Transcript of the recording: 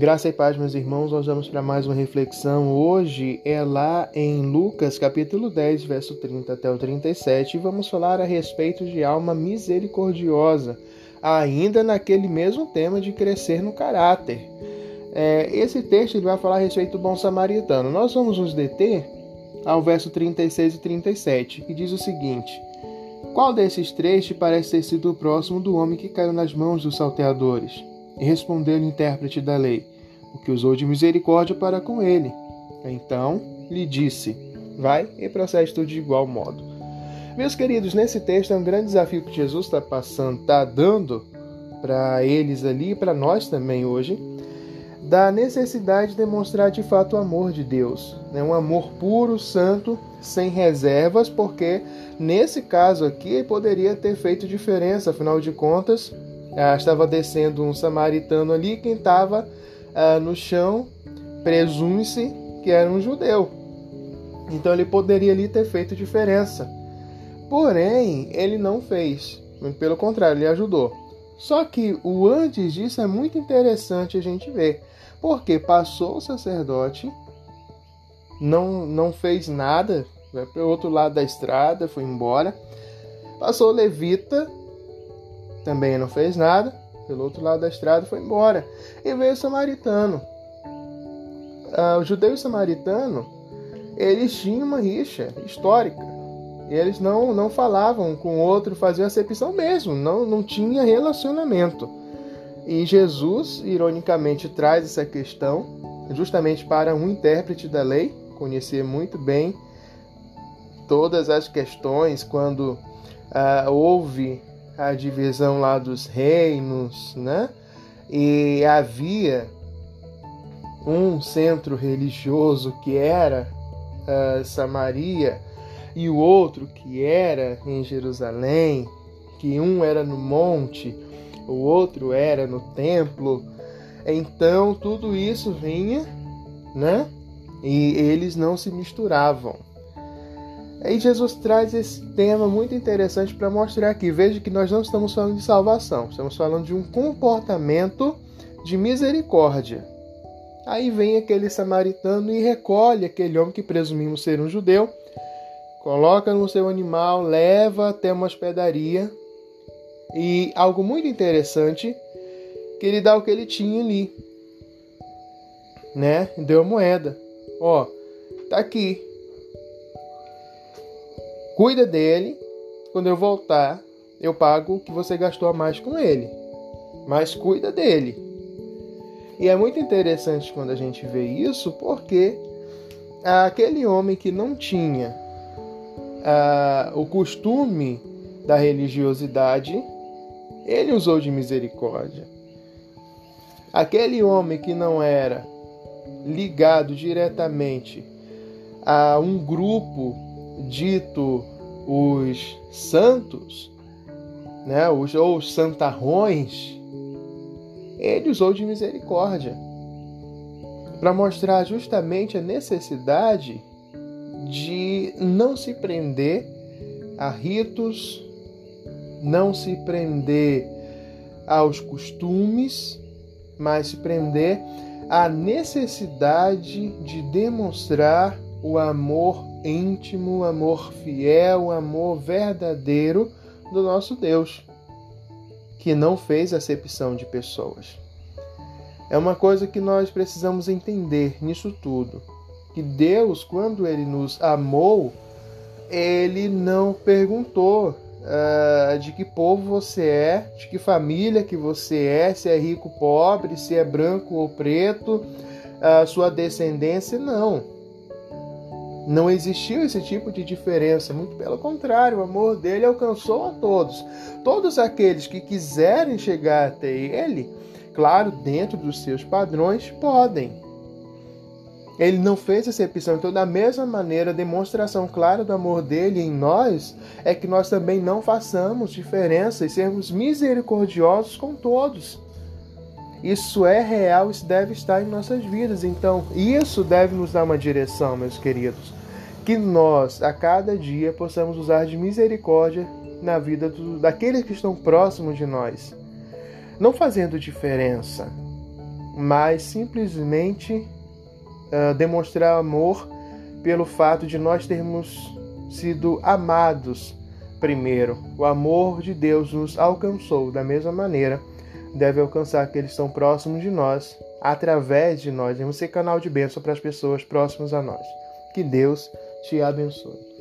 Graça e paz, meus irmãos, nós vamos para mais uma reflexão. Hoje é lá em Lucas, capítulo 10, verso 30 até o 37, e vamos falar a respeito de alma misericordiosa, ainda naquele mesmo tema de crescer no caráter. É, esse texto ele vai falar a respeito do bom samaritano. Nós vamos nos deter ao verso 36 e 37, que diz o seguinte: Qual desses três te parece ter sido o próximo do homem que caiu nas mãos dos salteadores? E respondeu-lhe o intérprete da lei: O que usou de misericórdia para com ele. Então lhe disse: Vai e procede tudo de igual modo. Meus queridos, nesse texto é um grande desafio que Jesus está passando, está dando para eles ali, para nós também hoje, da necessidade de demonstrar de fato o amor de Deus, né? um amor puro, santo, sem reservas, porque nesse caso aqui poderia ter feito diferença, afinal de contas, ah, estava descendo um samaritano ali, quem estava ah, no chão presume-se que era um judeu. Então ele poderia ali ter feito diferença. Porém, ele não fez. Pelo contrário, ele ajudou. Só que o antes disso é muito interessante a gente ver. Porque passou o sacerdote, não, não fez nada, vai para o outro lado da estrada, foi embora. Passou o levita, também não fez nada, pelo outro lado da estrada foi embora. E veio o samaritano. Ah, o judeu e o samaritano, eles tinham uma rixa histórica. Eles não, não falavam com o outro, faziam acepção mesmo, não, não tinha relacionamento. E Jesus, ironicamente, traz essa questão justamente para um intérprete da lei, conhecer muito bem todas as questões quando ah, houve a divisão lá dos reinos, né? E havia um centro religioso que era uh, Samaria e o outro que era em Jerusalém, que um era no monte, o outro era no templo. Então tudo isso vinha, né? E eles não se misturavam. Aí Jesus traz esse tema muito interessante para mostrar aqui. Veja que nós não estamos falando de salvação, estamos falando de um comportamento de misericórdia. Aí vem aquele samaritano e recolhe aquele homem que presumimos ser um judeu, coloca no seu animal, leva até uma hospedaria e algo muito interessante que ele dá o que ele tinha ali, né? Deu a moeda. Ó, tá aqui, Cuida dele. Quando eu voltar, eu pago o que você gastou a mais com ele. Mas cuida dele. E é muito interessante quando a gente vê isso, porque aquele homem que não tinha uh, o costume da religiosidade, ele usou de misericórdia. Aquele homem que não era ligado diretamente a um grupo dito os santos, né, os, ou os santarrões, ele usou de misericórdia para mostrar justamente a necessidade de não se prender a ritos, não se prender aos costumes, mas se prender à necessidade de demonstrar o amor íntimo, amor fiel, amor verdadeiro do nosso Deus, que não fez acepção de pessoas. É uma coisa que nós precisamos entender nisso tudo. Que Deus, quando Ele nos amou, Ele não perguntou uh, de que povo você é, de que família que você é, se é rico pobre, se é branco ou preto, a uh, sua descendência, não. Não existiu esse tipo de diferença, muito pelo contrário, o amor dele alcançou a todos. Todos aqueles que quiserem chegar até ele, claro, dentro dos seus padrões, podem. Ele não fez acepção, então, da mesma maneira, a demonstração clara do amor dele em nós é que nós também não façamos diferença e sermos misericordiosos com todos. Isso é real, isso deve estar em nossas vidas. Então, isso deve nos dar uma direção, meus queridos. Que nós, a cada dia, possamos usar de misericórdia na vida do, daqueles que estão próximos de nós não fazendo diferença, mas simplesmente uh, demonstrar amor pelo fato de nós termos sido amados primeiro. O amor de Deus nos alcançou da mesma maneira, deve alcançar aqueles que estão próximos de nós, através de nós. Devemos ser canal de bênção para as pessoas próximas a nós. Que Deus te abençoe.